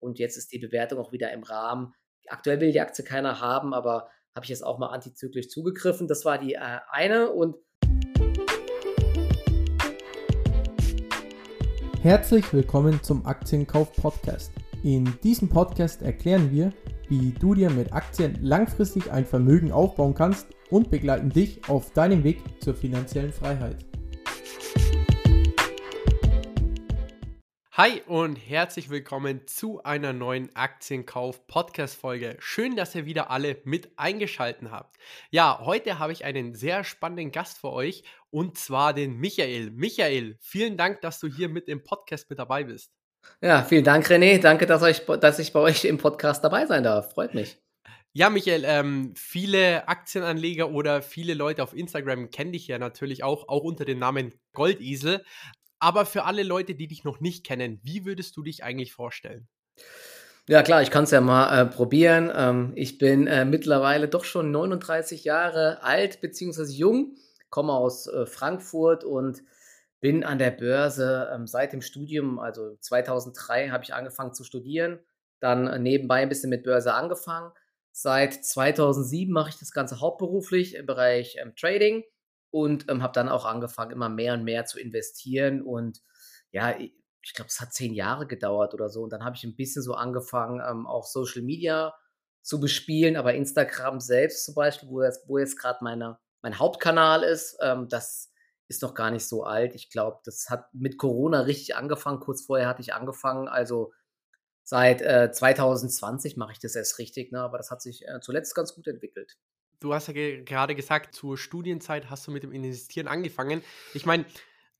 und jetzt ist die Bewertung auch wieder im Rahmen. Aktuell will die Aktie keiner haben, aber habe ich jetzt auch mal antizyklisch zugegriffen. Das war die äh, eine und Herzlich willkommen zum Aktienkauf Podcast. In diesem Podcast erklären wir, wie du dir mit Aktien langfristig ein Vermögen aufbauen kannst und begleiten dich auf deinem Weg zur finanziellen Freiheit. Hi und herzlich willkommen zu einer neuen Aktienkauf-Podcast-Folge. Schön, dass ihr wieder alle mit eingeschaltet habt. Ja, heute habe ich einen sehr spannenden Gast für euch und zwar den Michael. Michael, vielen Dank, dass du hier mit im Podcast mit dabei bist. Ja, vielen Dank, René. Danke, dass, euch, dass ich bei euch im Podcast dabei sein darf. Freut mich. Ja, Michael, ähm, viele Aktienanleger oder viele Leute auf Instagram kennen dich ja natürlich auch, auch unter dem Namen Goldesel. Aber für alle Leute, die dich noch nicht kennen, wie würdest du dich eigentlich vorstellen? Ja klar, ich kann es ja mal äh, probieren. Ähm, ich bin äh, mittlerweile doch schon 39 Jahre alt bzw. jung, komme aus äh, Frankfurt und bin an der Börse ähm, seit dem Studium, also 2003 habe ich angefangen zu studieren, dann äh, nebenbei ein bisschen mit Börse angefangen. Seit 2007 mache ich das Ganze hauptberuflich im Bereich ähm, Trading und ähm, habe dann auch angefangen, immer mehr und mehr zu investieren. Und ja, ich glaube, es hat zehn Jahre gedauert oder so. Und dann habe ich ein bisschen so angefangen, ähm, auch Social Media zu bespielen. Aber Instagram selbst zum Beispiel, wo, das, wo jetzt gerade mein Hauptkanal ist, ähm, das ist noch gar nicht so alt. Ich glaube, das hat mit Corona richtig angefangen. Kurz vorher hatte ich angefangen. Also seit äh, 2020 mache ich das erst richtig. Ne? Aber das hat sich äh, zuletzt ganz gut entwickelt du hast ja ge gerade gesagt, zur Studienzeit hast du mit dem Investieren angefangen. Ich meine,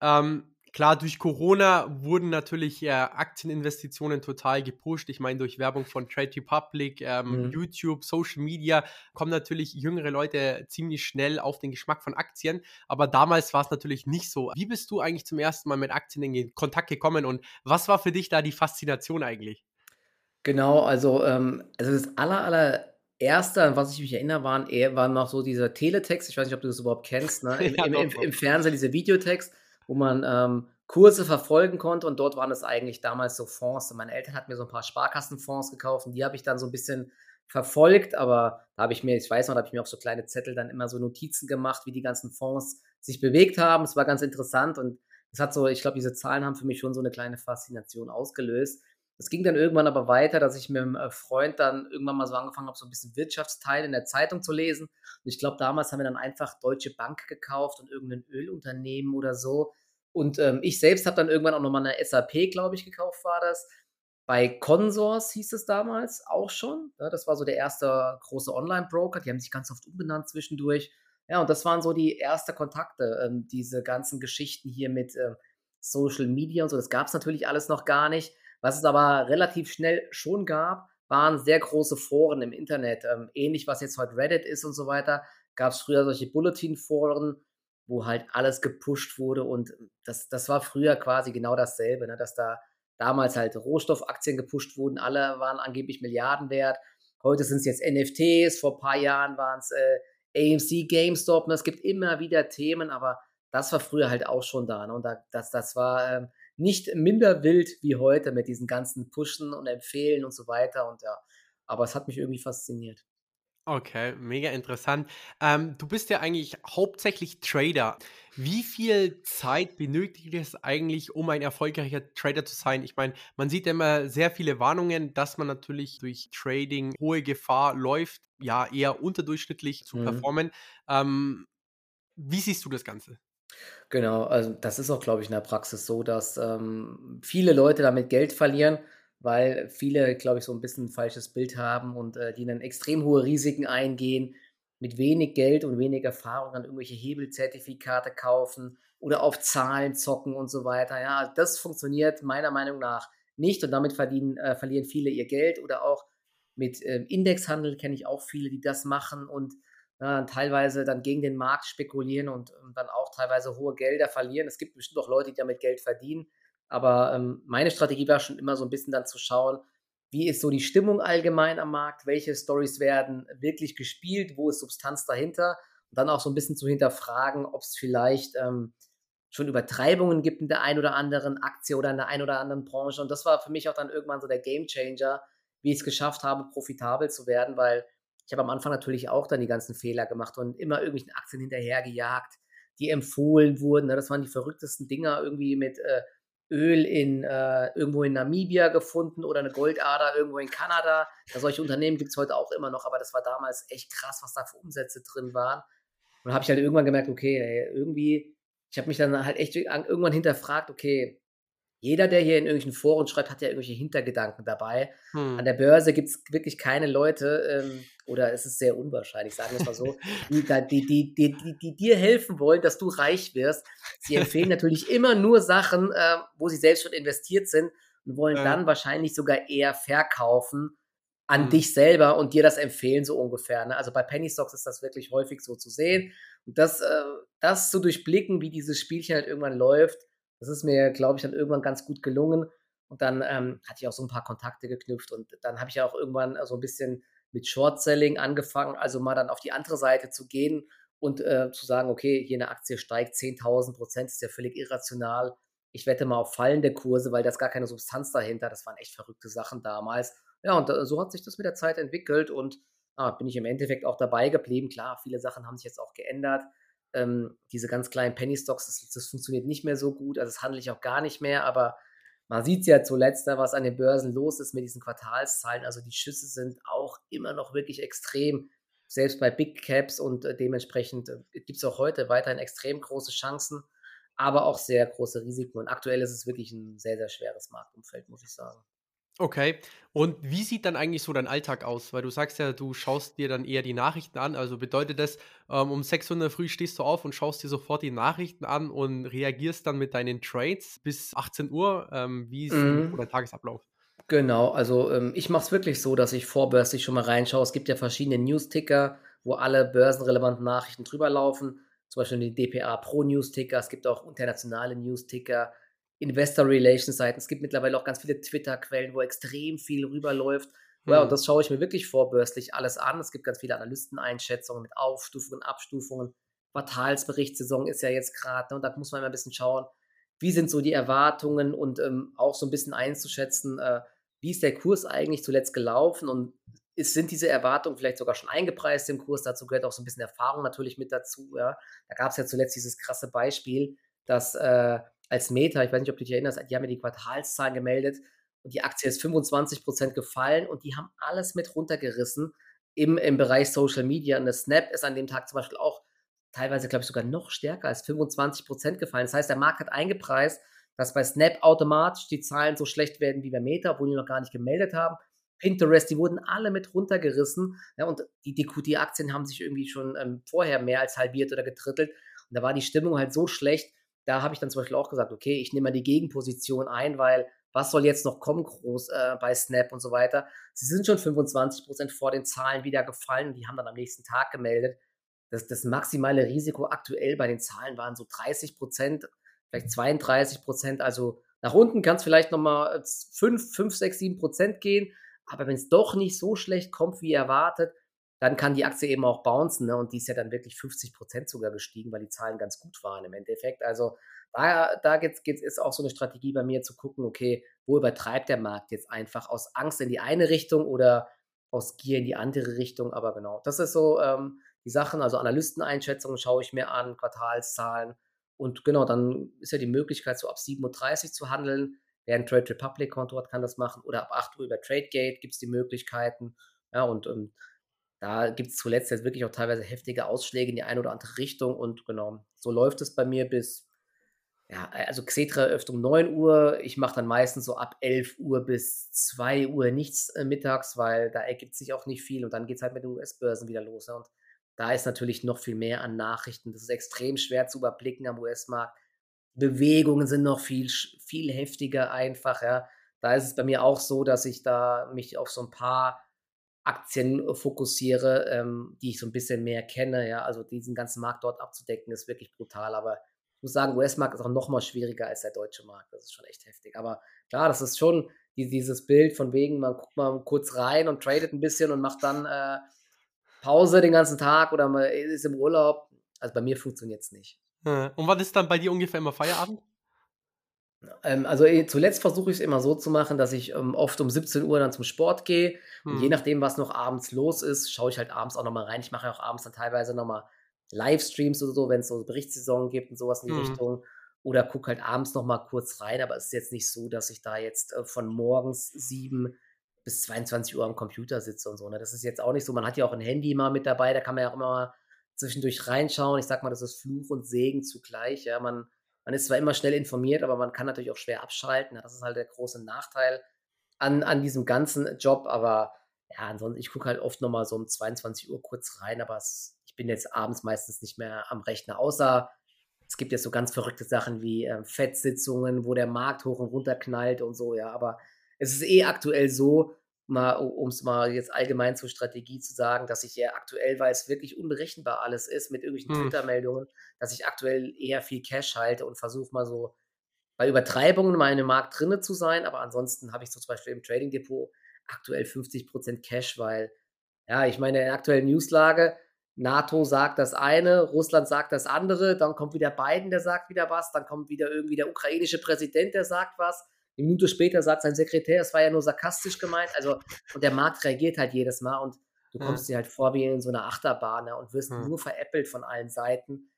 ähm, klar, durch Corona wurden natürlich äh, Aktieninvestitionen total gepusht. Ich meine, durch Werbung von Trade Republic, ähm, mhm. YouTube, Social Media kommen natürlich jüngere Leute ziemlich schnell auf den Geschmack von Aktien. Aber damals war es natürlich nicht so. Wie bist du eigentlich zum ersten Mal mit Aktien in Kontakt gekommen und was war für dich da die Faszination eigentlich? Genau, also, ähm, also das aller, aller erste, an was ich mich erinnere, waren, eher, waren noch so diese Teletext. Ich weiß nicht, ob du das überhaupt kennst. Ne? Im, ja, im, im, Im, Fernsehen diese Videotext, wo man ähm, Kurse verfolgen konnte und dort waren es eigentlich damals so Fonds. Und meine Eltern hatten mir so ein paar Sparkassenfonds gekauft und die habe ich dann so ein bisschen verfolgt, aber da habe ich mir, ich weiß noch, da habe ich mir auf so kleine Zettel dann immer so Notizen gemacht, wie die ganzen Fonds sich bewegt haben. Es war ganz interessant und es hat so, ich glaube, diese Zahlen haben für mich schon so eine kleine Faszination ausgelöst. Es ging dann irgendwann aber weiter, dass ich mit einem äh, Freund dann irgendwann mal so angefangen habe, so ein bisschen Wirtschaftsteil in der Zeitung zu lesen. Und ich glaube, damals haben wir dann einfach Deutsche Bank gekauft und irgendein Ölunternehmen oder so. Und ähm, ich selbst habe dann irgendwann auch nochmal eine SAP, glaube ich, gekauft, war das. Bei Consors hieß es damals auch schon. Ja, das war so der erste große Online-Broker. Die haben sich ganz oft umbenannt zwischendurch. Ja, und das waren so die ersten Kontakte, ähm, diese ganzen Geschichten hier mit ähm, Social Media und so. Das gab es natürlich alles noch gar nicht. Was es aber relativ schnell schon gab, waren sehr große Foren im Internet. Ähm, ähnlich was jetzt heute Reddit ist und so weiter, gab es früher solche Bulletin-Foren, wo halt alles gepusht wurde. Und das, das war früher quasi genau dasselbe, ne? dass da damals halt Rohstoffaktien gepusht wurden. Alle waren angeblich Milliarden wert. Heute sind es jetzt NFTs, vor ein paar Jahren waren es äh, AMC, GameStop. Ne? Es gibt immer wieder Themen, aber das war früher halt auch schon da. Ne? Und da, das, das war ähm, nicht minder wild wie heute mit diesen ganzen Pushen und Empfehlen und so weiter. Und ja, aber es hat mich irgendwie fasziniert. Okay, mega interessant. Ähm, du bist ja eigentlich hauptsächlich Trader. Wie viel Zeit benötigt es eigentlich, um ein erfolgreicher Trader zu sein? Ich meine, man sieht immer sehr viele Warnungen, dass man natürlich durch Trading hohe Gefahr läuft, ja, eher unterdurchschnittlich zu mhm. performen. Ähm, wie siehst du das Ganze? Genau, also das ist auch, glaube ich, in der Praxis so, dass ähm, viele Leute damit Geld verlieren, weil viele, glaube ich, so ein bisschen ein falsches Bild haben und äh, die dann extrem hohe Risiken eingehen, mit wenig Geld und wenig Erfahrung dann irgendwelche Hebelzertifikate kaufen oder auf Zahlen zocken und so weiter. Ja, das funktioniert meiner Meinung nach nicht und damit verdienen, äh, verlieren viele ihr Geld oder auch mit äh, Indexhandel kenne ich auch viele, die das machen und ja, teilweise dann gegen den Markt spekulieren und, und, dann auch teilweise hohe Gelder verlieren. Es gibt bestimmt auch Leute, die damit Geld verdienen. Aber ähm, meine Strategie war schon immer so ein bisschen dann zu schauen, wie ist so die Stimmung allgemein am Markt, welche Stories werden wirklich gespielt, wo ist Substanz dahinter und dann auch so ein bisschen zu hinterfragen, ob es vielleicht ähm, schon Übertreibungen gibt in der einen oder anderen Aktie oder in der einen oder anderen Branche. Und das war für mich auch dann irgendwann so der Gamechanger, wie ich es geschafft habe, profitabel zu werden, weil ich habe am Anfang natürlich auch dann die ganzen Fehler gemacht und immer irgendwelchen Aktien hinterhergejagt, die empfohlen wurden. Ne? Das waren die verrücktesten Dinger irgendwie mit äh, Öl in äh, irgendwo in Namibia gefunden oder eine Goldader irgendwo in Kanada. Ja, solche Unternehmen gibt es heute auch immer noch, aber das war damals echt krass, was da für Umsätze drin waren. Und dann habe ich halt irgendwann gemerkt, okay, ey, irgendwie, ich habe mich dann halt echt irgendwann hinterfragt, okay, jeder, der hier in irgendwelchen Foren schreibt, hat ja irgendwelche Hintergedanken dabei. Hm. An der Börse gibt es wirklich keine Leute, ähm, oder es ist sehr unwahrscheinlich, sagen wir es mal so, die, die, die, die, die, dir helfen wollen, dass du reich wirst. Sie empfehlen natürlich immer nur Sachen, äh, wo sie selbst schon investiert sind und wollen ja. dann wahrscheinlich sogar eher verkaufen an hm. dich selber und dir das empfehlen, so ungefähr. Ne? Also bei Penny Stocks ist das wirklich häufig so zu sehen. Und das, äh, das zu durchblicken, wie dieses Spielchen halt irgendwann läuft, das ist mir, glaube ich, dann irgendwann ganz gut gelungen. Und dann ähm, hatte ich auch so ein paar Kontakte geknüpft und dann habe ich auch irgendwann so ein bisschen mit Short-Selling angefangen, also mal dann auf die andere Seite zu gehen und äh, zu sagen, okay, hier eine Aktie steigt 10.000 Prozent, ist ja völlig irrational. Ich wette mal auf fallende Kurse, weil da ist gar keine Substanz dahinter. Das waren echt verrückte Sachen damals. Ja, und äh, so hat sich das mit der Zeit entwickelt und ah, bin ich im Endeffekt auch dabei geblieben. Klar, viele Sachen haben sich jetzt auch geändert ähm, diese ganz kleinen Penny Stocks, das, das, funktioniert nicht mehr so gut, also das handle ich auch gar nicht mehr, aber man sieht ja zuletzt, was an den Börsen los ist mit diesen Quartalszahlen, also die Schüsse sind auch immer noch wirklich extrem, selbst bei Big Caps und äh, dementsprechend äh, gibt es auch heute weiterhin extrem große Chancen, aber auch sehr große Risiken. Und aktuell ist es wirklich ein sehr, sehr schweres Marktumfeld, muss ich sagen. Okay. Und wie sieht dann eigentlich so dein Alltag aus? Weil du sagst ja, du schaust dir dann eher die Nachrichten an. Also bedeutet das, ähm, um 6 Uhr in der Früh stehst du auf und schaust dir sofort die Nachrichten an und reagierst dann mit deinen Trades bis 18 Uhr. Ähm, wie ist mhm. dein Tagesablauf? Genau, also ähm, ich mache es wirklich so, dass ich vorbörslich schon mal reinschaue. Es gibt ja verschiedene News-Ticker, wo alle börsenrelevanten Nachrichten drüber laufen. Zum Beispiel die DPA Pro News-Ticker. Es gibt auch internationale News-Ticker Investor Relations Seiten. Es gibt mittlerweile auch ganz viele Twitter-Quellen, wo extrem viel rüberläuft. Ja, und hm. das schaue ich mir wirklich vorbörslich alles an. Es gibt ganz viele Analysteneinschätzungen mit Aufstufungen, Abstufungen. Quartalsberichtssaison ist ja jetzt gerade, ne, und da muss man immer ein bisschen schauen, wie sind so die Erwartungen und ähm, auch so ein bisschen einzuschätzen, äh, wie ist der Kurs eigentlich zuletzt gelaufen und ist, sind diese Erwartungen vielleicht sogar schon eingepreist im Kurs. Dazu gehört auch so ein bisschen Erfahrung natürlich mit dazu. Ja. Da gab es ja zuletzt dieses krasse Beispiel, dass äh, als Meta, ich weiß nicht, ob du dich erinnerst, die haben ja die Quartalszahlen gemeldet und die Aktie ist 25% gefallen und die haben alles mit runtergerissen im, im Bereich Social Media. Und das Snap ist an dem Tag zum Beispiel auch teilweise, glaube ich, sogar noch stärker als 25% gefallen. Das heißt, der Markt hat eingepreist, dass bei Snap automatisch die Zahlen so schlecht werden wie bei Meta, obwohl die noch gar nicht gemeldet haben. Pinterest, die wurden alle mit runtergerissen. Ja, und die, die QT-Aktien haben sich irgendwie schon ähm, vorher mehr als halbiert oder getrittelt. Und da war die Stimmung halt so schlecht, da habe ich dann zum Beispiel auch gesagt, okay, ich nehme mal die Gegenposition ein, weil was soll jetzt noch kommen groß äh, bei Snap und so weiter. Sie sind schon 25% vor den Zahlen wieder gefallen und die haben dann am nächsten Tag gemeldet. Das, das maximale Risiko aktuell bei den Zahlen waren so 30%, vielleicht 32%. Also nach unten kann es vielleicht nochmal 5, 5, 6, 7% gehen. Aber wenn es doch nicht so schlecht kommt, wie erwartet, dann kann die Aktie eben auch bouncen. Ne? Und die ist ja dann wirklich 50 Prozent sogar gestiegen, weil die Zahlen ganz gut waren im Endeffekt. Also da, da geht's, geht's, ist auch so eine Strategie bei mir zu gucken, okay, wo übertreibt der Markt jetzt einfach aus Angst in die eine Richtung oder aus Gier in die andere Richtung. Aber genau, das ist so ähm, die Sachen. Also Analysteneinschätzungen schaue ich mir an, Quartalszahlen. Und genau, dann ist ja die Möglichkeit, so ab 7.30 Uhr zu handeln. Wer ein Trade Republic Konto hat, kann das machen. Oder ab 8 Uhr über TradeGate gibt es die Möglichkeiten. Ja, und ähm, da gibt es zuletzt jetzt wirklich auch teilweise heftige Ausschläge in die eine oder andere Richtung und genau, so läuft es bei mir bis, ja, also Xetra-Eröffnung 9 Uhr. Ich mache dann meistens so ab 11 Uhr bis 2 Uhr nichts äh, mittags, weil da ergibt sich auch nicht viel und dann geht es halt mit den US-Börsen wieder los. Ja. Und da ist natürlich noch viel mehr an Nachrichten. Das ist extrem schwer zu überblicken am US-Markt. Bewegungen sind noch viel, viel heftiger einfach, ja. Da ist es bei mir auch so, dass ich da mich auf so ein paar Aktien äh, fokussiere, ähm, die ich so ein bisschen mehr kenne. Ja, also diesen ganzen Markt dort abzudecken, ist wirklich brutal. Aber ich muss sagen, US-Markt ist auch noch mal schwieriger als der deutsche Markt. Das ist schon echt heftig. Aber klar, das ist schon die, dieses Bild von wegen, man guckt mal kurz rein und tradet ein bisschen und macht dann äh, Pause den ganzen Tag oder man ist im Urlaub. Also bei mir funktioniert es nicht. Und wann ist dann bei dir ungefähr immer Feierabend? Ähm, also eh, zuletzt versuche ich es immer so zu machen, dass ich ähm, oft um 17 Uhr dann zum Sport gehe. Und je hm. nachdem, was noch abends los ist, schaue ich halt abends auch nochmal rein. Ich mache auch abends dann teilweise nochmal Livestreams oder so, wenn es so Berichtssaison gibt und sowas in die mhm. Richtung. Oder gucke halt abends nochmal kurz rein. Aber es ist jetzt nicht so, dass ich da jetzt äh, von morgens 7 bis 22 Uhr am Computer sitze und so. Ne? Das ist jetzt auch nicht so. Man hat ja auch ein Handy mal mit dabei, da kann man ja auch immer mal zwischendurch reinschauen. Ich sag mal, das ist Fluch und Segen zugleich. Ja, man, man ist zwar immer schnell informiert, aber man kann natürlich auch schwer abschalten. Das ist halt der große Nachteil an, an diesem ganzen Job. Aber ja, ansonsten, ich gucke halt oft nochmal so um 22 Uhr kurz rein, aber es, ich bin jetzt abends meistens nicht mehr am Rechner, außer es gibt jetzt so ganz verrückte Sachen wie äh, Fettsitzungen, wo der Markt hoch und runter knallt und so, ja, aber es ist eh aktuell so, mal, um es mal jetzt allgemein zur Strategie zu sagen, dass ich ja aktuell, weil es wirklich unberechenbar alles ist mit irgendwelchen hm. Twitter-Meldungen, dass ich aktuell eher viel Cash halte und versuche mal so bei Übertreibungen mal in dem Markt drinne zu sein, aber ansonsten habe ich so zum Beispiel im Trading Depot aktuell 50% Cash, weil, ja, ich meine, in der aktuellen Newslage, NATO sagt das eine, Russland sagt das andere, dann kommt wieder Biden, der sagt wieder was, dann kommt wieder irgendwie der ukrainische Präsident, der sagt was. Eine Minute später sagt sein Sekretär, es war ja nur sarkastisch gemeint. Also, und der Markt reagiert halt jedes Mal und du kommst ja. dir halt vor wie in so einer Achterbahn ne, und wirst ja. nur veräppelt von allen Seiten.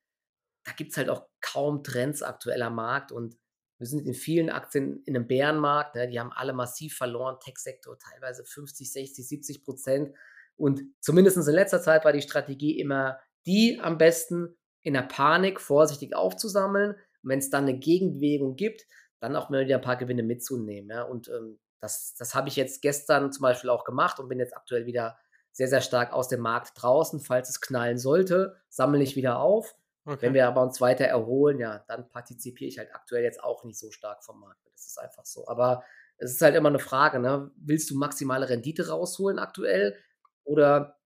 Da gibt es halt auch kaum Trends aktueller Markt und wir sind in vielen Aktien in einem Bärenmarkt. Ne? Die haben alle massiv verloren. Tech-Sektor teilweise 50, 60, 70 Prozent. Und zumindest in letzter Zeit war die Strategie immer die am besten in der Panik vorsichtig aufzusammeln. Und wenn es dann eine Gegenbewegung gibt, dann auch mal wieder ein paar Gewinne mitzunehmen. Ja? Und ähm, das, das habe ich jetzt gestern zum Beispiel auch gemacht und bin jetzt aktuell wieder sehr, sehr stark aus dem Markt draußen. Falls es knallen sollte, sammle ich wieder auf Okay. Wenn wir aber uns weiter erholen, ja, dann partizipiere ich halt aktuell jetzt auch nicht so stark vom Markt. Das ist einfach so. Aber es ist halt immer eine Frage, ne? Willst du maximale Rendite rausholen aktuell oder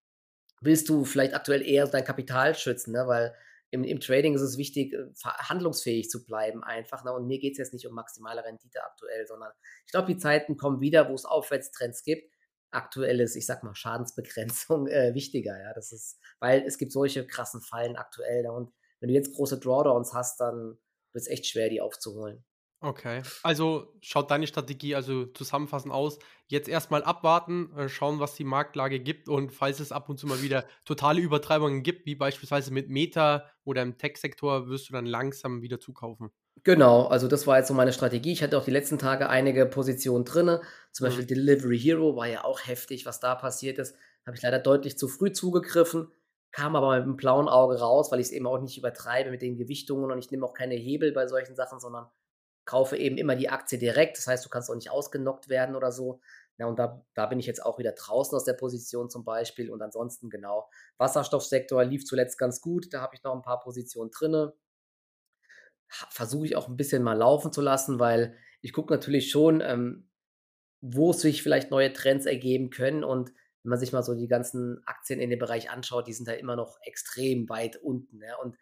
willst du vielleicht aktuell eher dein Kapital schützen, ne? Weil im, im Trading ist es wichtig, äh, handlungsfähig zu bleiben einfach. Ne? Und mir geht es jetzt nicht um maximale Rendite aktuell, sondern ich glaube, die Zeiten kommen wieder, wo es Aufwärtstrends gibt. Aktuell ist, ich sag mal, Schadensbegrenzung äh, wichtiger, ja. Das ist, weil es gibt solche krassen Fallen aktuell. Ne? Und wenn du jetzt große Drawdowns hast, dann wird es echt schwer, die aufzuholen. Okay, also schaut deine Strategie also zusammenfassend aus. Jetzt erstmal abwarten, äh, schauen, was die Marktlage gibt und falls es ab und zu mal wieder totale Übertreibungen gibt, wie beispielsweise mit Meta oder im Tech-Sektor, wirst du dann langsam wieder zukaufen. Genau, also das war jetzt so meine Strategie. Ich hatte auch die letzten Tage einige Positionen drin. Zum mhm. Beispiel Delivery Hero war ja auch heftig, was da passiert ist. Habe ich leider deutlich zu früh zugegriffen kam aber mit einem blauen Auge raus, weil ich es eben auch nicht übertreibe mit den Gewichtungen und ich nehme auch keine Hebel bei solchen Sachen, sondern kaufe eben immer die Aktie direkt. Das heißt, du kannst auch nicht ausgenockt werden oder so. Ja, und da, da bin ich jetzt auch wieder draußen aus der Position zum Beispiel. Und ansonsten, genau, Wasserstoffsektor lief zuletzt ganz gut. Da habe ich noch ein paar Positionen drin. Versuche ich auch ein bisschen mal laufen zu lassen, weil ich gucke natürlich schon, ähm, wo sich vielleicht neue Trends ergeben können. Und wenn man sich mal so die ganzen Aktien in dem Bereich anschaut, die sind halt immer noch extrem weit unten. Ja? Und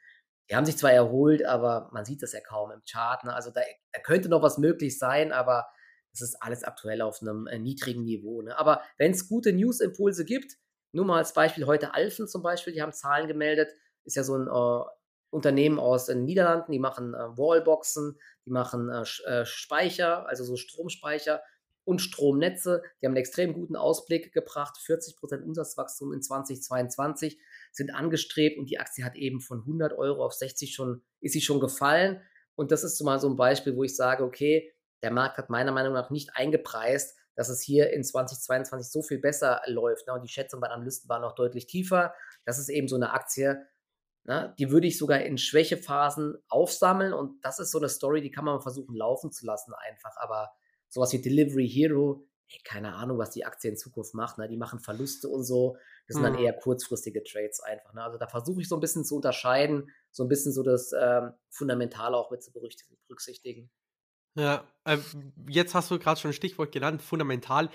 die haben sich zwar erholt, aber man sieht das ja kaum im Chart. Ne? Also da, da, könnte noch was möglich sein, aber es ist alles aktuell auf einem äh, niedrigen Niveau. Ne? Aber wenn es gute News-Impulse gibt, nur mal als Beispiel heute Alphen zum Beispiel, die haben Zahlen gemeldet, ist ja so ein äh, Unternehmen aus den Niederlanden, die machen äh, Wallboxen, die machen äh, äh Speicher, also so Stromspeicher und Stromnetze. Die haben einen extrem guten Ausblick gebracht. 40% Umsatzwachstum in 2022 sind angestrebt und die Aktie hat eben von 100 Euro auf 60 schon, ist sie schon gefallen. Und das ist mal so ein Beispiel, wo ich sage, okay, der Markt hat meiner Meinung nach nicht eingepreist, dass es hier in 2022 so viel besser läuft. Ne? Und die Schätzung bei Analysten war noch deutlich tiefer. Das ist eben so eine Aktie, ne? die würde ich sogar in Schwächephasen aufsammeln. Und das ist so eine Story, die kann man versuchen laufen zu lassen einfach. Aber sowas wie Delivery Hero, ey, keine Ahnung, was die Aktie in Zukunft macht. Ne? Die machen Verluste und so. Das sind mhm. dann eher kurzfristige Trades einfach. Ne? Also da versuche ich so ein bisschen zu unterscheiden, so ein bisschen so das ähm, Fundamentale auch mit zu berücksichtigen. Ja, äh, jetzt hast du gerade schon ein Stichwort genannt, fundamental.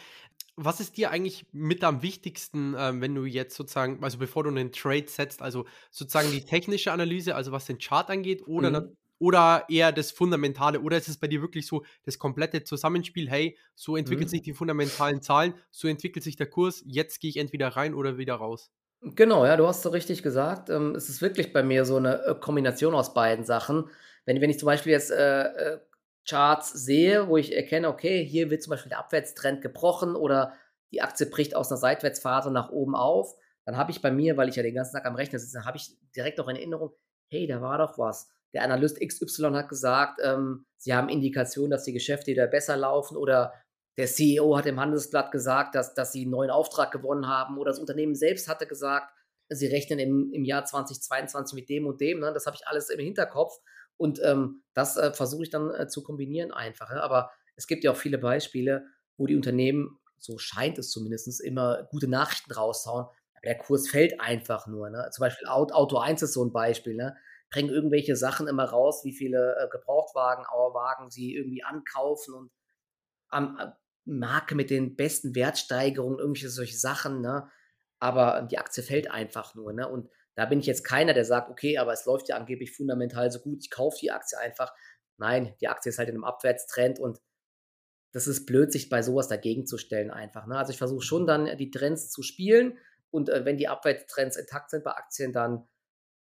Was ist dir eigentlich mit am wichtigsten, äh, wenn du jetzt sozusagen, also bevor du einen Trade setzt, also sozusagen die technische Analyse, also was den Chart angeht, oder mhm oder eher das Fundamentale? Oder ist es bei dir wirklich so das komplette Zusammenspiel, hey, so entwickeln mhm. sich die fundamentalen Zahlen, so entwickelt sich der Kurs, jetzt gehe ich entweder rein oder wieder raus? Genau, ja, du hast so richtig gesagt. Ähm, es ist wirklich bei mir so eine äh, Kombination aus beiden Sachen. Wenn wenn ich zum Beispiel jetzt, äh, äh, Charts sehe, wo ich erkenne, okay, hier wird zum Beispiel der Abwärtstrend gebrochen oder die Aktie bricht aus einer Seitwärtsphase nach oben auf, dann habe ich bei mir, weil ich ja den ganzen Tag am Rechner sitze, habe ich direkt auch in Erinnerung: „Hey, da war doch was. Der Analyst XY hat gesagt, ähm, sie haben Indikationen, dass die Geschäfte wieder besser laufen“ oder der CEO hat im Handelsblatt gesagt, dass dass sie 'n neuen Auftrag gewonnen haben oder das Unternehmen selbst hatte gesagt, sie rechnen im im Jahr 2022 mit dem und dem, ne? Das habe ich alles im Hinterkopf und, ähm, das, äh, versuche ich dann, äh, zu kombinieren einfach, ja. Aber es gibt ja auch viele Beispiele, wo die Unternehmen, so scheint es zumindest, immer gute Nachrichten raushauen, der Kurs fällt einfach nur, ne? Zum Beispiel Aut Auto 1 ist so 'n Beispiel, ne? Bringen irgendwelche Sachen immer raus, wie viele, äh, Gebrauchtwagen Wagen sie irgendwie ankaufen und am äh, Marke mit den besten Wertsteigerungen, irgendwelche solche Sachen, ne? Aber die Aktie fällt einfach nur, ne? Und da bin ich jetzt keiner, der sagt: „Okay, aber es läuft ja angeblich fundamental so gut, ich kaufe die Aktie einfach.“ Nein, die Aktie ist halt in 'nem Abwärtstrend und das ist blöd, sich bei so was dagegenzustellen einfach, ne? Also, ich versuche schon dann die Trends zu spielen und, äh, wenn die Abwärtstrends intakt sind bei Aktien, dann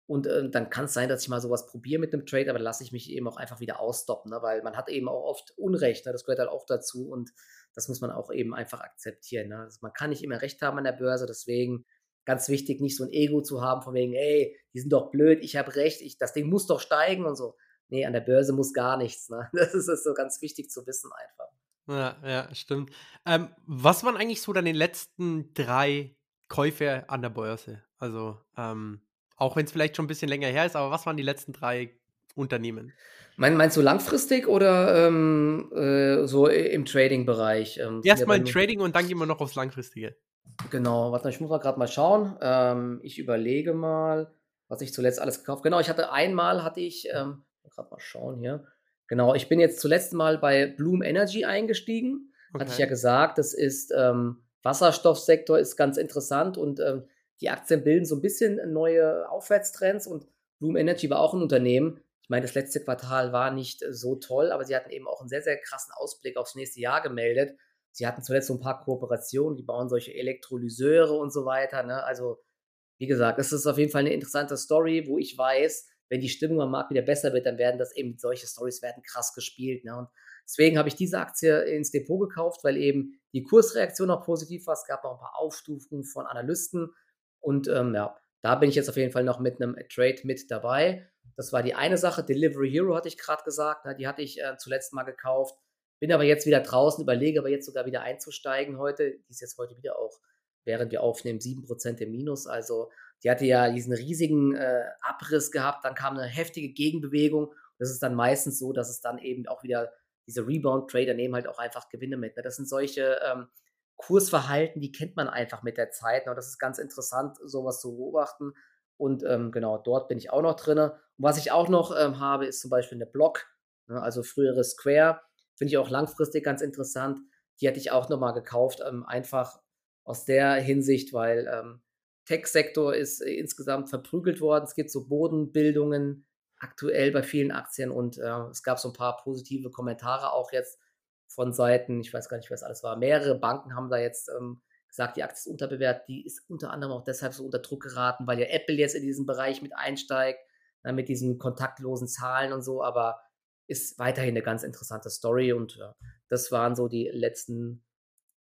und, äh, dann kann's sein, dass ich mal so was probiere mit 'nem Trade, aber dann lasse ich mich eben auch einfach wieder ausstoppen, ne? Weil man hat eben auch oft Unrecht, ne? Das gehört halt auch dazu und das muss man auch eben einfach akzeptieren, ne? Also, man kann nicht immer recht haben an der Börse, deswegen ganz wichtig, nicht so 'n Ego zu haben von wegen: „Ey, die sind doch blöd, ich habe recht, ich das Ding muss doch steigen“ und so. Ne, an der Börse muss gar nichts, ne? Das ist so ganz wichtig zu wissen einfach. Ja, ja, stimmt. Ähm, was waren eigentlich so deine letzten 3 Käufe an der Börse? Also, ähm, auch wenn's vielleicht schon 'n bisschen länger her ist, aber was waren die letzten 3 Unternehmen? Mein meinst du langfristig oder, ähm, äh, so im Trading-Bereich? Ähm, sind Erst ja mal bei im Trading und dann gehen wir noch aufs Langfristige. Genau, warte mal, ich muss mal grad mal schauen. Ähm, ich überlege mal, was ich zuletzt alles gekauft genau, ich hatte einmal hatte ich, ähm grad mal schauen hier. Genau, ich bin jetzt zuletzt mal bei Bloom Energy eingestiegen. Hatte ich ja Okay. gesagt, das ist, ähm Wasserstoffsektor ist ganz interessant und, ähm, die Aktien bilden so 'n bisschen neue Aufwärtstrends und Bloom Energy war auch 'n Unternehmen ich meine, das letzte Quartal war nicht so toll, aber sie hatten eben auch 'n sehr, sehr krassen Ausblick aufs nächste Jahr gemeldet. Sie hatten zuletzt so 'n paar Kooperationen, die bauen solche Elektrolyseure und so weiter, ne? Also, wie gesagt, es ist auf jeden Fall 'ne interessante Story, wo ich weiß, wenn die Stimmung am Markt wieder besser wird, dann werden das eben solche Storys werden krass gespielt, ne? Und deswegen habe ich diese Aktie ins Depot gekauft, weil eben die Kursreaktion auch positiv war. Es gab auch 'n paar Aufstufungen von Analysten und, ähm, ja, da bin ich jetzt auf jeden Fall noch mit 'nem Trade mit dabei. Das war die eine Sache. Delivery Hero hatte ich grad gesagt, ne? Die hatte ich, äh, zuletzt mal gekauft, bin aber jetzt wieder draußen, überlege aber jetzt sogar wieder einzusteigen heute. Die ist jetzt heute wieder auch, während wir aufnehmen, 7 % im Minus. Also, die hatte ja diesen riesigen, äh, Abriss gehabt, dann kam 'ne heftige Gegenbewegung. Das ist dann meistens so, dass es dann eben auch wieder diese Rebound-Trader nehmen halt auch einfach Gewinne mit, ne? Das sind solche, ähm, Kursverhalten, die kennt man einfach mit der Zeit, ne? Und das ist ganz interessant, so was zu beobachten und, ähm, genau, dort bin ich auch noch drinnen. Und was ich auch noch, ähm, habe, ist zum Beispiel 'ne Block, ne, also frühere Square, finde ich auch langfristig ganz interessant. Die hatte ich auch noch mal gekauft, ähm, einfach aus der Hinsicht, weil, ähm, Tech-Sektor ist insgesamt verprügelt worden. Es gibt so Bodenbildungen aktuell bei vielen Aktien und, äh, es gab so 'n paar positive Kommentare auch jetzt von Seiten ich weiß gar nicht, wer's alles war. Mehrere Banken haben da jetzt, ähm, gesagt, die Aktie ist unterbewertet. Die ist unter anderem auch deshalb so unter Druck geraten, weil ja Apple jetzt in diesen Bereich mit einsteigt, ne, mit diesen kontaktlosen Zahlen und so, aber ist weiterhin 'ne ganz interessante Story und, ja, das waren so die letzten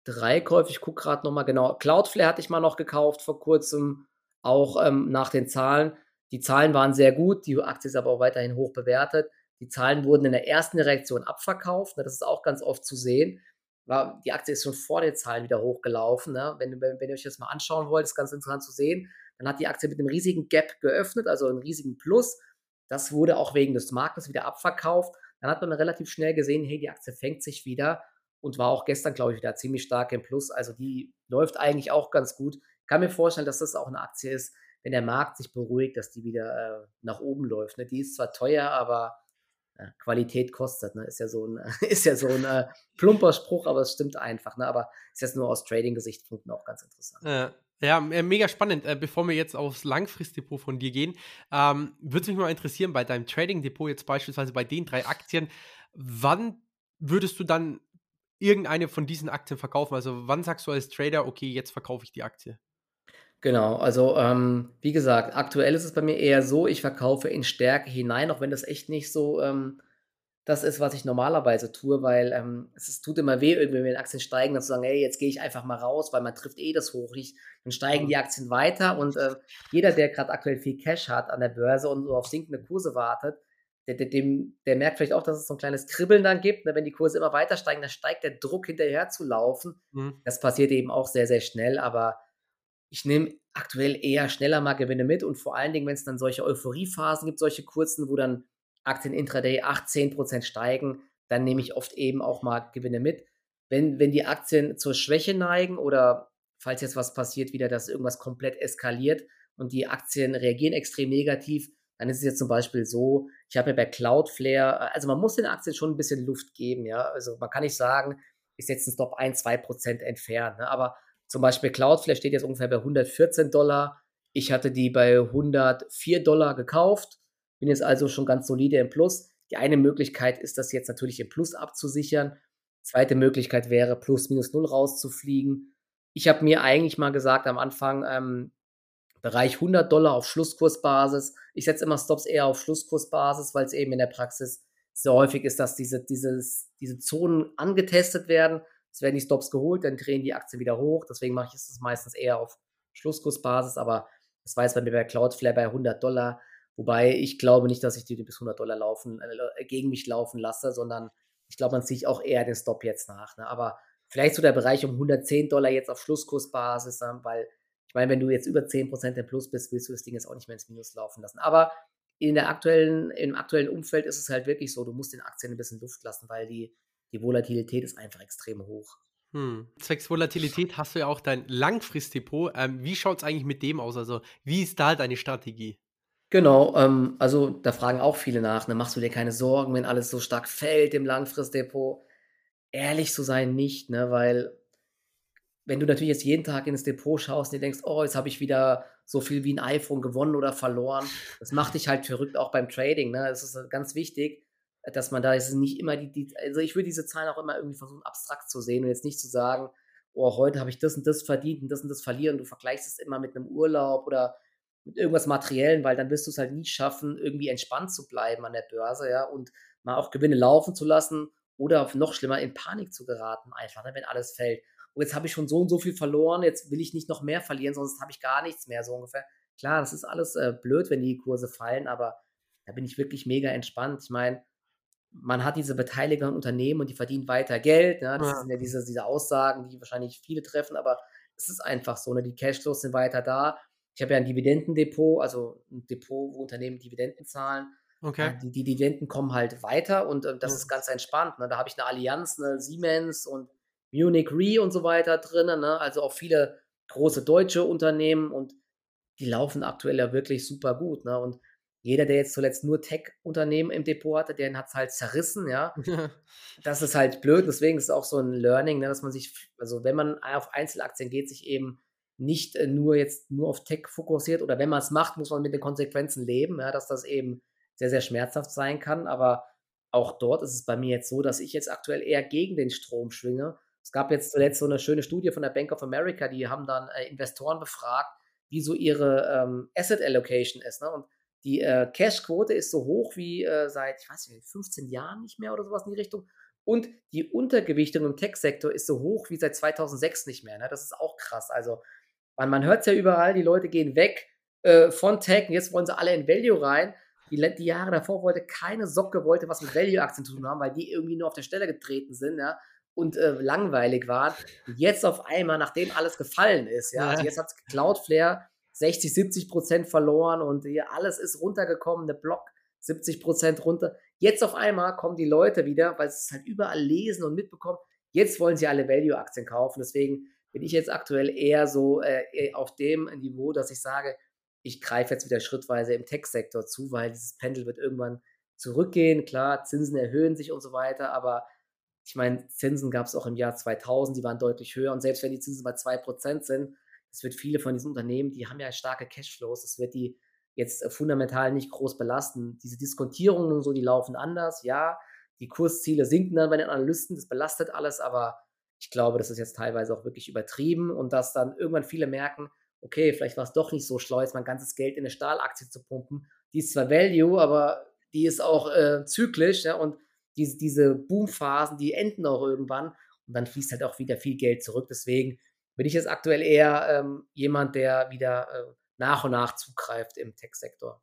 3 Käufe. Ich gucke grad noch mal genau. Cloudflare hatte ich mal noch gekauft vor Kurzem, auch, ähm, nach den Zahlen. Die Zahlen waren sehr gut, die Aktie ist aber auch weiterhin hoch bewertet. Die Zahlen wurden in der ersten Reaktion abverkauft, ne? Das ist auch ganz oft zu sehen. Die Aktie ist schon vor den Zahlen wieder hochgelaufen, ne? Wenn wenn wenn ihr euch das mal anschauen wollt, ist ganz interessant zu sehen. Dann hat die Aktie mit 'nem riesigen Gap geöffnet, also 'n riesigen Plus. Das wurde auch wegen des Marktes wieder abverkauft. Dann hat man relativ schnell gesehen: „Hey, die Aktie fängt sich wieder“ und war auch gestern, glaube ich, wieder ziemlich stark im Plus. Also, die läuft eigentlich auch ganz gut. Kann mir vorstellen, dass das auch 'ne Aktie ist, wenn der Markt sich beruhigt, dass die wieder, äh, nach oben läuft, ne? Die ist zwar teuer, aber, Qualität kostet, ne? Ist ja so 'n ist ja so 'n, äh, plumper Spruch, aber es stimmt einfach, ne? Aber ist jetzt nur aus Trading-Gesichtspunkten auch ganz interessant. Ja. Ja, me mega spannend. Äh, bevor wir jetzt aufs Langfristdepot von dir gehen, ähm, würde mich mal interessieren, bei deinem Trading-Depot jetzt beispielsweise bei den 3 Aktien, wann würdest du dann irgendeine von diesen Aktien verkaufen? Also, wann sagst du als Trader: „Okay, jetzt verkaufe ich die Aktie?“ Genau, also ähm, wie gesagt, aktuell ist es bei mir eher so, ich verkaufe in Stärke hinein, auch wenn das echt nicht so ähm, das ist, was ich normalerweise tue, weil ähm, es, es, tut immer weh, irgendwie, wenn Aktien steigen, dann zu sagen, hey, jetzt gehe ich einfach mal raus, weil man trifft eh das Hoch nicht. Dann steigen die Aktien weiter und äh, jeder, der gerade aktuell viel Cash hat an der Börse und so auf sinkende Kurse wartet, der, der, dem, der merkt vielleicht auch, dass es so ein kleines Kribbeln dann gibt. Ne? Wenn die Kurse immer weiter steigen, dann steigt der Druck hinterher zu laufen. Mhm. Das passiert eben auch sehr, sehr schnell, aber ich nehme aktuell eher schneller mal Gewinne mit und vor allen Dingen, wenn es dann solche Euphoriephasen gibt, solche kurzen, wo dann Aktien intraday 8, 10% steigen, dann nehme ich oft eben auch mal Gewinne mit. Wenn, wenn die Aktien zur Schwäche neigen oder falls jetzt was passiert, wieder, dass irgendwas komplett eskaliert und die Aktien reagieren extrem negativ, dann ist es jetzt zum Beispiel so, ich habe ja bei Cloudflare, also man muss den Aktien schon ein bisschen Luft geben, ja. Also man kann nicht sagen, ist jetzt ein Stop 1, 2 Prozent entfernt, ne? aber zum Beispiel Cloudflare steht jetzt ungefähr bei 114 Dollar. Ich hatte die bei 104 Dollar gekauft bin jetzt also schon ganz solide im Plus. Die eine Möglichkeit ist, das jetzt natürlich im Plus abzusichern. Zweite Möglichkeit wäre, plus minus null rauszufliegen. Ich habe mir eigentlich mal gesagt am Anfang, ähm, Bereich 100 Dollar auf Schlusskursbasis. Ich setze immer Stops eher auf Schlusskursbasis, weil es eben in der Praxis sehr häufig ist, dass diese, dieses, diese Zonen angetestet werden. Es werden die Stops geholt, dann drehen die Aktien wieder hoch. Deswegen mache ich es meistens eher auf Schlusskursbasis. Aber das war jetzt bei mir bei Cloudflare bei 100 Dollar. Wobei ich glaube nicht, dass ich die bis 100 Dollar laufen, äh, gegen mich laufen lasse, sondern ich glaube, man zieht auch eher den Stop jetzt nach. Ne? Aber vielleicht so der Bereich um 110 Dollar jetzt auf Schlusskursbasis, ne? weil ich meine, wenn du jetzt über 10% im Plus bist, willst du das Ding jetzt auch nicht mehr ins Minus laufen lassen. Aber in der aktuellen, im aktuellen Umfeld ist es halt wirklich so, du musst den Aktien ein bisschen Luft lassen, weil die, die Volatilität ist einfach extrem hoch. Hm. Zwecks Volatilität hast du ja auch dein Langfristdepot. Ähm, wie schaut es eigentlich mit dem aus? Also, wie ist da deine Strategie? Genau, ähm, also da fragen auch viele nach, ne? Machst du dir keine Sorgen, wenn alles so stark fällt im Langfristdepot? Ehrlich zu sein, nicht, ne? Weil wenn du natürlich jetzt jeden Tag ins Depot schaust und dir denkst, oh, jetzt habe ich wieder so viel wie ein iPhone gewonnen oder verloren, das macht dich halt verrückt auch beim Trading, ne? Es ist ganz wichtig, dass man da ist nicht immer die, die also ich würde diese Zahlen auch immer irgendwie versuchen abstrakt zu sehen und jetzt nicht zu sagen, oh, heute habe ich das und das verdient und das und das verlieren. Du vergleichst es immer mit einem Urlaub oder mit irgendwas Materiellen, weil dann wirst du es halt nie schaffen, irgendwie entspannt zu bleiben an der Börse, ja, und mal auch Gewinne laufen zu lassen oder noch schlimmer in Panik zu geraten, einfach, ne, wenn alles fällt. Und jetzt habe ich schon so und so viel verloren, jetzt will ich nicht noch mehr verlieren, sonst habe ich gar nichts mehr, so ungefähr. Klar, das ist alles äh, blöd, wenn die Kurse fallen, aber da bin ich wirklich mega entspannt. Ich meine, man hat diese Beteiligung an Unternehmen und die verdienen weiter Geld. Ne? Das ja. sind ja diese, diese Aussagen, die wahrscheinlich viele treffen, aber es ist einfach so, ne? die Cashflows sind weiter da ich habe ja ein Dividendendepot, also ein Depot, wo Unternehmen Dividenden zahlen. Okay. Die, die Dividenden kommen halt weiter und äh, das ja. ist ganz entspannt. Ne? Da habe ich eine Allianz, eine Siemens und Munich Re und so weiter drin. Ne? Also auch viele große deutsche Unternehmen und die laufen aktuell ja wirklich super gut. Ne? Und jeder, der jetzt zuletzt nur Tech-Unternehmen im Depot hatte, den hat es halt zerrissen, ja. das ist halt blöd, deswegen ist es auch so ein Learning, ne, dass man sich, also wenn man auf Einzelaktien geht, sich eben nicht äh, nur jetzt nur auf Tech fokussiert oder wenn man es macht, muss man mit den Konsequenzen leben, ja, dass das eben sehr, sehr schmerzhaft sein kann. Aber auch dort ist es bei mir jetzt so, dass ich jetzt aktuell eher gegen den Strom schwinge. Es gab jetzt zuletzt so eine schöne Studie von der Bank of America, die haben dann äh, Investoren befragt, wie so ihre ähm, Asset Allocation ist. Ne? Und die äh, Cash-Quote ist so hoch wie äh, seit, ich weiß nicht, 15 Jahren nicht mehr oder sowas in die Richtung. Und die Untergewichtung im Tech-Sektor ist so hoch wie seit 2006 nicht mehr. Ne? Das ist auch krass. Also man, man hört es ja überall, die Leute gehen weg äh, von Tech und jetzt wollen sie alle in Value rein. Die, die Jahre davor wollte keine Socke, wollte was mit Value-Aktien zu tun haben, weil die irgendwie nur auf der Stelle getreten sind, ja, und äh, langweilig waren. Jetzt auf einmal, nachdem alles gefallen ist, ja, also jetzt hat Cloudflare 60, 70 Prozent verloren und hier alles ist runtergekommen, der Block 70 Prozent runter. Jetzt auf einmal kommen die Leute wieder, weil sie es halt überall lesen und mitbekommen. Jetzt wollen sie alle Value-Aktien kaufen. Deswegen bin ich jetzt aktuell eher so äh, auf dem Niveau, dass ich sage, ich greife jetzt wieder schrittweise im Tech-Sektor zu, weil dieses Pendel wird irgendwann zurückgehen. Klar, Zinsen erhöhen sich und so weiter, aber ich meine, Zinsen gab es auch im Jahr 2000, die waren deutlich höher und selbst wenn die Zinsen bei 2% sind, das wird viele von diesen Unternehmen, die haben ja starke Cashflows, das wird die jetzt äh, fundamental nicht groß belasten. Diese Diskontierungen und so, die laufen anders, ja, die Kursziele sinken dann bei den Analysten, das belastet alles, aber ich glaube, das ist jetzt teilweise auch wirklich übertrieben und dass dann irgendwann viele merken, okay, vielleicht war es doch nicht so schlau, jetzt mein ganzes Geld in eine Stahlaktie zu pumpen. Die ist zwar Value, aber die ist auch äh, zyklisch ja, und diese, diese Boomphasen, die enden auch irgendwann und dann fließt halt auch wieder viel Geld zurück. Deswegen bin ich jetzt aktuell eher ähm, jemand, der wieder äh, nach und nach zugreift im Tech-Sektor.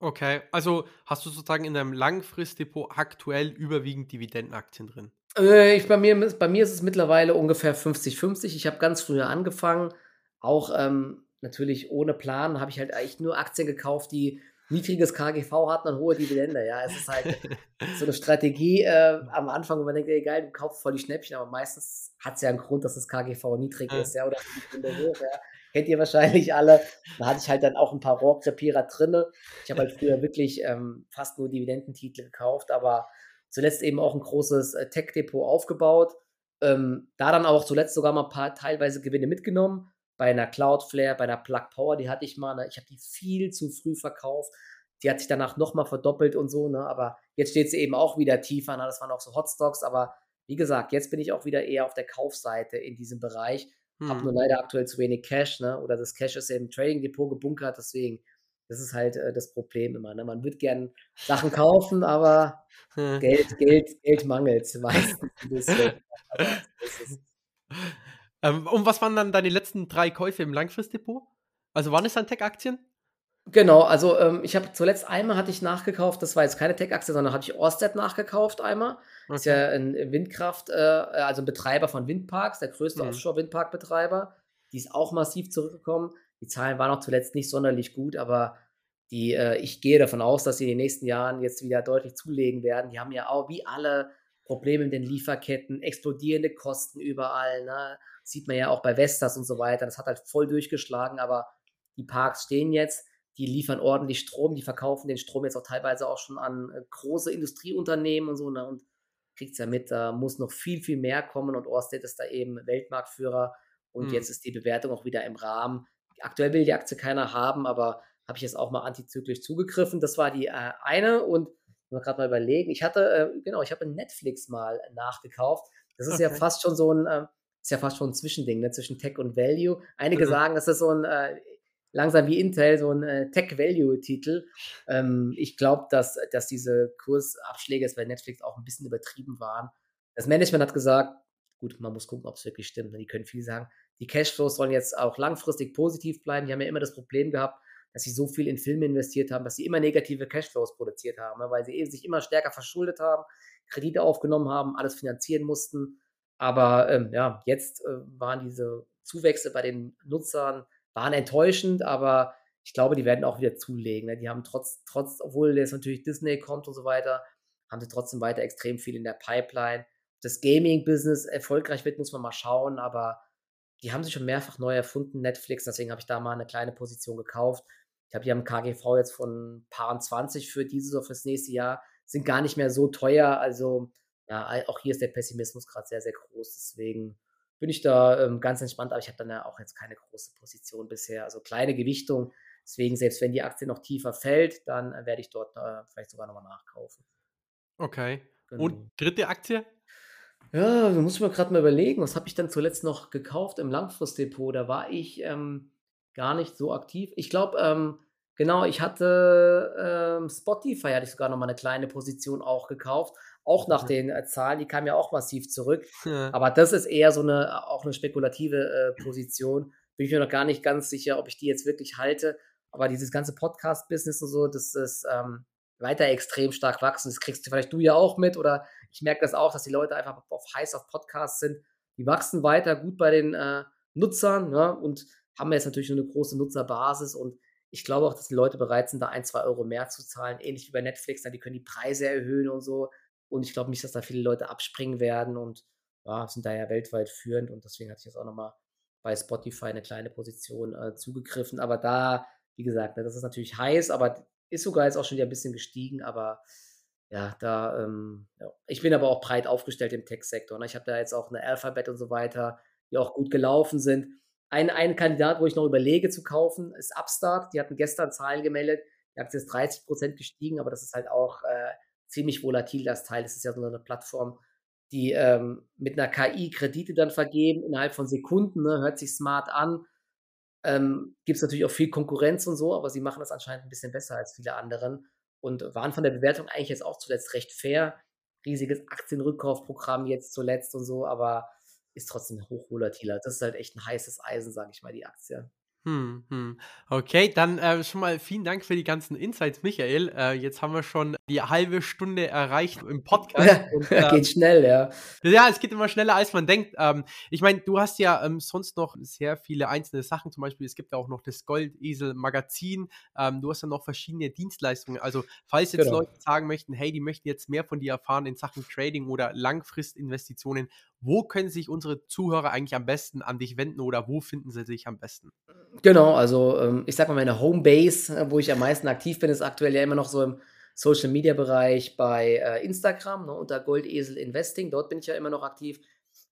Okay, also hast du sozusagen in deinem Langfristdepot aktuell überwiegend Dividendenaktien drin? Äh, ich, bei, mir, bei mir ist es mittlerweile ungefähr 50-50. Ich habe ganz früher angefangen, auch ähm, natürlich ohne Plan, habe ich halt eigentlich nur Aktien gekauft, die niedriges KGV hatten und hohe Dividende. Ja, es ist halt so eine Strategie äh, am Anfang, wo man denkt, egal, du kaufst voll die Schnäppchen, aber meistens hat es ja einen Grund, dass das KGV niedrig ist, ja, oder hoch, ja. Kennt ihr wahrscheinlich alle. Da hatte ich halt dann auch ein paar Rohrkrepierer drinne. Ich habe halt früher wirklich ähm, fast nur Dividendentitel gekauft, aber zuletzt eben auch ein großes äh, Tech-Depot aufgebaut. Ähm, da dann auch zuletzt sogar mal ein paar teilweise Gewinne mitgenommen bei einer Cloudflare, bei einer Plug Power, die hatte ich mal, ne? ich habe die viel zu früh verkauft. Die hat sich danach nochmal verdoppelt und so, ne? Aber jetzt steht sie eben auch wieder tiefer, ne? Das waren auch so Hotstocks, aber wie gesagt, jetzt bin ich auch wieder eher auf der Kaufseite in diesem Bereich. Hm. Habe nur leider aktuell zu wenig Cash, ne? Oder das Cash ist im Trading Depot gebunkert, deswegen, das ist halt äh, das Problem immer. Ne? Man wird gern Sachen kaufen, aber hm. Geld, Geld, Geld mangelt meistens ein bisschen. Ähm, und was waren dann deine letzten drei Käufe im Langfristdepot? Also waren es dann Tech-Aktien? Genau, also ähm, ich habe zuletzt einmal hatte ich nachgekauft, das war jetzt keine Tech-Aktie, sondern hatte ich Orsted nachgekauft einmal. Okay. Ist ja ein Windkraft, äh, also ein Betreiber von Windparks, der größte mhm. Offshore-Windparkbetreiber. Die ist auch massiv zurückgekommen. Die Zahlen waren auch zuletzt nicht sonderlich gut, aber die, äh, ich gehe davon aus, dass sie in den nächsten Jahren jetzt wieder deutlich zulegen werden. Die haben ja auch wie alle Probleme in den Lieferketten, explodierende Kosten überall. Ne? Sieht man ja auch bei Vestas und so weiter. Das hat halt voll durchgeschlagen, aber die Parks stehen jetzt, die liefern ordentlich Strom, die verkaufen den Strom jetzt auch teilweise auch schon an äh, große Industrieunternehmen und so. Ne? Und kriegt es ja mit, da muss noch viel, viel mehr kommen und Orsted ist da eben Weltmarktführer und mhm. jetzt ist die Bewertung auch wieder im Rahmen. Aktuell will die Aktie keiner haben, aber habe ich jetzt auch mal antizyklisch zugegriffen. Das war die äh, eine und mal gerade mal überlegen. Ich hatte, äh, genau, ich habe Netflix mal nachgekauft. Das ist okay. ja fast schon so ein, äh, ist ja fast schon ein Zwischending ne, zwischen Tech und Value. Einige mhm. sagen, das ist so ein äh, langsam wie Intel, so ein äh, Tech-Value-Titel. Ähm, ich glaube, dass, dass diese Kursabschläge jetzt bei Netflix auch ein bisschen übertrieben waren. Das Management hat gesagt, gut, man muss gucken, ob es wirklich stimmt. Ne? Die können viel sagen. Die Cashflows sollen jetzt auch langfristig positiv bleiben. Die haben ja immer das Problem gehabt, dass sie so viel in Filme investiert haben, dass sie immer negative Cashflows produziert haben, ne? weil sie sich immer stärker verschuldet haben, Kredite aufgenommen haben, alles finanzieren mussten. Aber ähm, ja, jetzt äh, waren diese Zuwächse bei den Nutzern waren enttäuschend, aber ich glaube, die werden auch wieder zulegen. Ne? Die haben trotz, trotz, obwohl jetzt natürlich Disney kommt und so weiter, haben sie trotzdem weiter extrem viel in der Pipeline. Das Gaming-Business erfolgreich wird, muss man mal schauen, aber die haben sich schon mehrfach neu erfunden, Netflix, deswegen habe ich da mal eine kleine Position gekauft. Ich habe hier am KGV jetzt von paar 20 für dieses oder fürs nächste Jahr, sind gar nicht mehr so teuer, also ja, auch hier ist der Pessimismus gerade sehr, sehr groß. Deswegen bin ich da ähm, ganz entspannt, aber ich habe dann ja auch jetzt keine große Position bisher. Also kleine Gewichtung. Deswegen, selbst wenn die Aktie noch tiefer fällt, dann äh, werde ich dort äh, vielleicht sogar nochmal nachkaufen. Okay. Genau. Und dritte Aktie? Ja, da muss ich mir gerade mal überlegen, was habe ich dann zuletzt noch gekauft im Langfristdepot? Da war ich ähm, gar nicht so aktiv. Ich glaube, ähm, genau, ich hatte ähm, Spotify, hatte ich sogar noch mal eine kleine Position auch gekauft auch nach den äh, Zahlen, die kamen ja auch massiv zurück. Ja. Aber das ist eher so eine, auch eine spekulative äh, Position. Bin ich mir noch gar nicht ganz sicher, ob ich die jetzt wirklich halte. Aber dieses ganze Podcast-Business und so, das ist ähm, weiter extrem stark wachsen. Das kriegst du vielleicht du ja auch mit oder ich merke das auch, dass die Leute einfach auf heiß auf Podcasts sind. Die wachsen weiter gut bei den äh, Nutzern ne? und haben jetzt natürlich eine große Nutzerbasis und ich glaube auch, dass die Leute bereit sind, da ein, zwei Euro mehr zu zahlen, ähnlich wie bei Netflix. Die können die Preise erhöhen und so. Und ich glaube nicht, dass da viele Leute abspringen werden und ja, sind da ja weltweit führend. Und deswegen hatte ich jetzt auch nochmal bei Spotify eine kleine Position äh, zugegriffen. Aber da, wie gesagt, ne, das ist natürlich heiß, aber ist sogar jetzt auch schon wieder ein bisschen gestiegen. Aber ja, da, ähm, ja. ich bin aber auch breit aufgestellt im Tech-Sektor. Ne? Ich habe da jetzt auch eine Alphabet und so weiter, die auch gut gelaufen sind. Ein, ein Kandidat, wo ich noch überlege zu kaufen, ist Upstart. Die hatten gestern Zahlen gemeldet. Die Aktie ist 30 Prozent gestiegen, aber das ist halt auch äh, ziemlich volatil, das Teil. Das ist ja so eine Plattform, die ähm, mit einer KI Kredite dann vergeben innerhalb von Sekunden. Ne? Hört sich smart an. ähm, gibt es natürlich auch viel Konkurrenz und so, aber sie machen das anscheinend ein bisschen besser als viele anderen und waren von der Bewertung eigentlich jetzt auch zuletzt recht fair. Riesiges Aktienrückkaufprogramm jetzt zuletzt und so, aber ist trotzdem hochvolatiler. Das ist halt echt ein heißes Eisen, sage ich mal, die Aktie. Hm, hm. Okay, dann äh, schon mal vielen Dank für die ganzen Insights, Michael. Äh, jetzt haben wir schon die halbe Stunde erreicht im Podcast. und, äh, geht schnell, ja. Ja, es geht immer schneller, als man denkt. Ähm, ich meine, du hast ja ähm, sonst noch sehr viele einzelne Sachen. Zum Beispiel, es gibt ja auch noch das Goldesel-Magazin. Ähm, du hast ja noch verschiedene Dienstleistungen. Also, falls jetzt genau. Leute sagen möchten, hey, die möchten jetzt mehr von dir erfahren in Sachen Trading oder Langfristinvestitionen, wo können sich unsere Zuhörer eigentlich am besten an dich wenden oder wo finden sie sich am besten? Genau, also ähm, ich sag mal, meine Homebase, äh, wo ich am meisten aktiv bin, ist aktuell ja immer noch so im Social Media Bereich bei äh, Instagram ne, unter Goldesel Investing. Dort bin ich ja immer noch aktiv.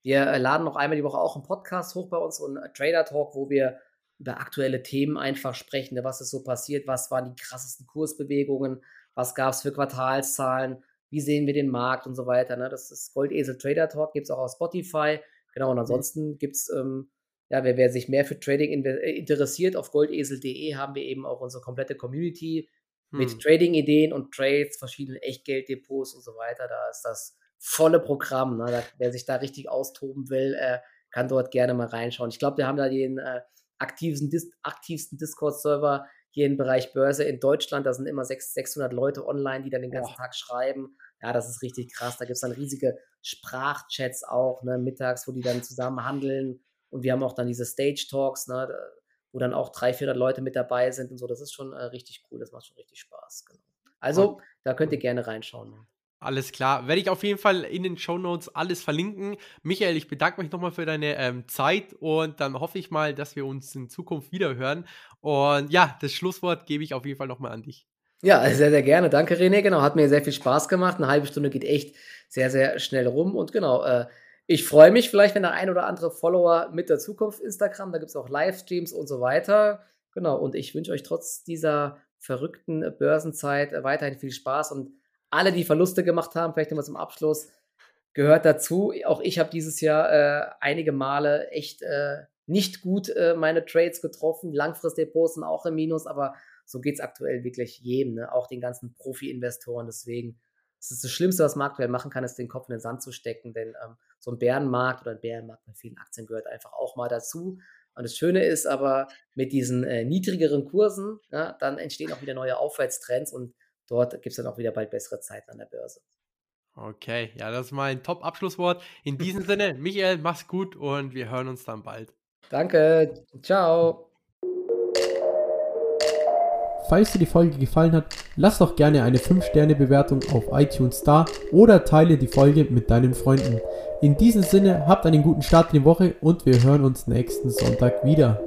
Wir äh, laden noch einmal die Woche auch einen Podcast hoch bei uns, so einen Trader Talk, wo wir über aktuelle Themen einfach sprechen, ne, was ist so passiert, was waren die krassesten Kursbewegungen, was gab es für Quartalszahlen, wie sehen wir den Markt und so weiter. Ne? Das ist Goldesel Trader Talk, gibt es auch auf Spotify. Genau, und mhm. ansonsten gibt es ähm, ja, wer, wer, sich mehr für Trading äh, interessiert, auf goldesel.de haben wir eben auch unsere komplette Community hm. mit Trading-Ideen und Trades, verschiedenen Echtgelddepots und so weiter. Da ist das volle Programm. Ne? Da, wer sich da richtig austoben will, äh, kann dort gerne mal reinschauen. Ich glaube, wir haben da den äh, aktivsten, Dis aktivsten Discord-Server hier im Bereich Börse in Deutschland. Da sind immer 600 Leute online, die dann den ganzen oh. Tag schreiben. Ja, das ist richtig krass. Da gibt es dann riesige Sprachchats auch, ne, mittags, wo die dann zusammen handeln und wir haben auch dann diese Stage Talks, ne, wo dann auch 300, 400 Leute mit dabei sind und so. Das ist schon äh, richtig cool. Das macht schon richtig Spaß. Genau. Also, da könnt ihr gerne reinschauen. Alles klar. Werde ich auf jeden Fall in den Show Notes alles verlinken. Michael, ich bedanke mich nochmal für deine ähm, Zeit und dann hoffe ich mal, dass wir uns in Zukunft wieder hören. Und ja, das Schlusswort gebe ich auf jeden Fall nochmal an dich. Ja, sehr, sehr gerne. Danke, René. Genau, hat mir sehr viel Spaß gemacht. Eine halbe Stunde geht echt sehr, sehr schnell rum. Und genau, äh, ich freue mich vielleicht, wenn der ein oder andere Follower mit der Zukunft Instagram, da gibt es auch Livestreams und so weiter. Genau, und ich wünsche euch trotz dieser verrückten Börsenzeit weiterhin viel Spaß und alle, die Verluste gemacht haben, vielleicht immer zum Abschluss, gehört dazu. Auch ich habe dieses Jahr äh, einige Male echt äh, nicht gut äh, meine Trades getroffen. Langfristdepots sind auch im Minus, aber so geht es aktuell wirklich jedem, ne? auch den ganzen Profi-Investoren. Deswegen das ist das Schlimmste, was man aktuell machen kann, ist den Kopf in den Sand zu stecken, denn ähm, so ein Bärenmarkt oder ein Bärenmarkt bei vielen Aktien gehört einfach auch mal dazu. Und das Schöne ist aber, mit diesen äh, niedrigeren Kursen, ja, dann entstehen auch wieder neue Aufwärtstrends und dort gibt es dann auch wieder bald bessere Zeiten an der Börse. Okay, ja, das ist mal ein Top-Abschlusswort. In diesem Sinne, Michael, mach's gut und wir hören uns dann bald. Danke, ciao. Falls dir die Folge gefallen hat, lass doch gerne eine 5-Sterne-Bewertung auf iTunes da oder teile die Folge mit deinen Freunden. In diesem Sinne, habt einen guten Start in die Woche und wir hören uns nächsten Sonntag wieder.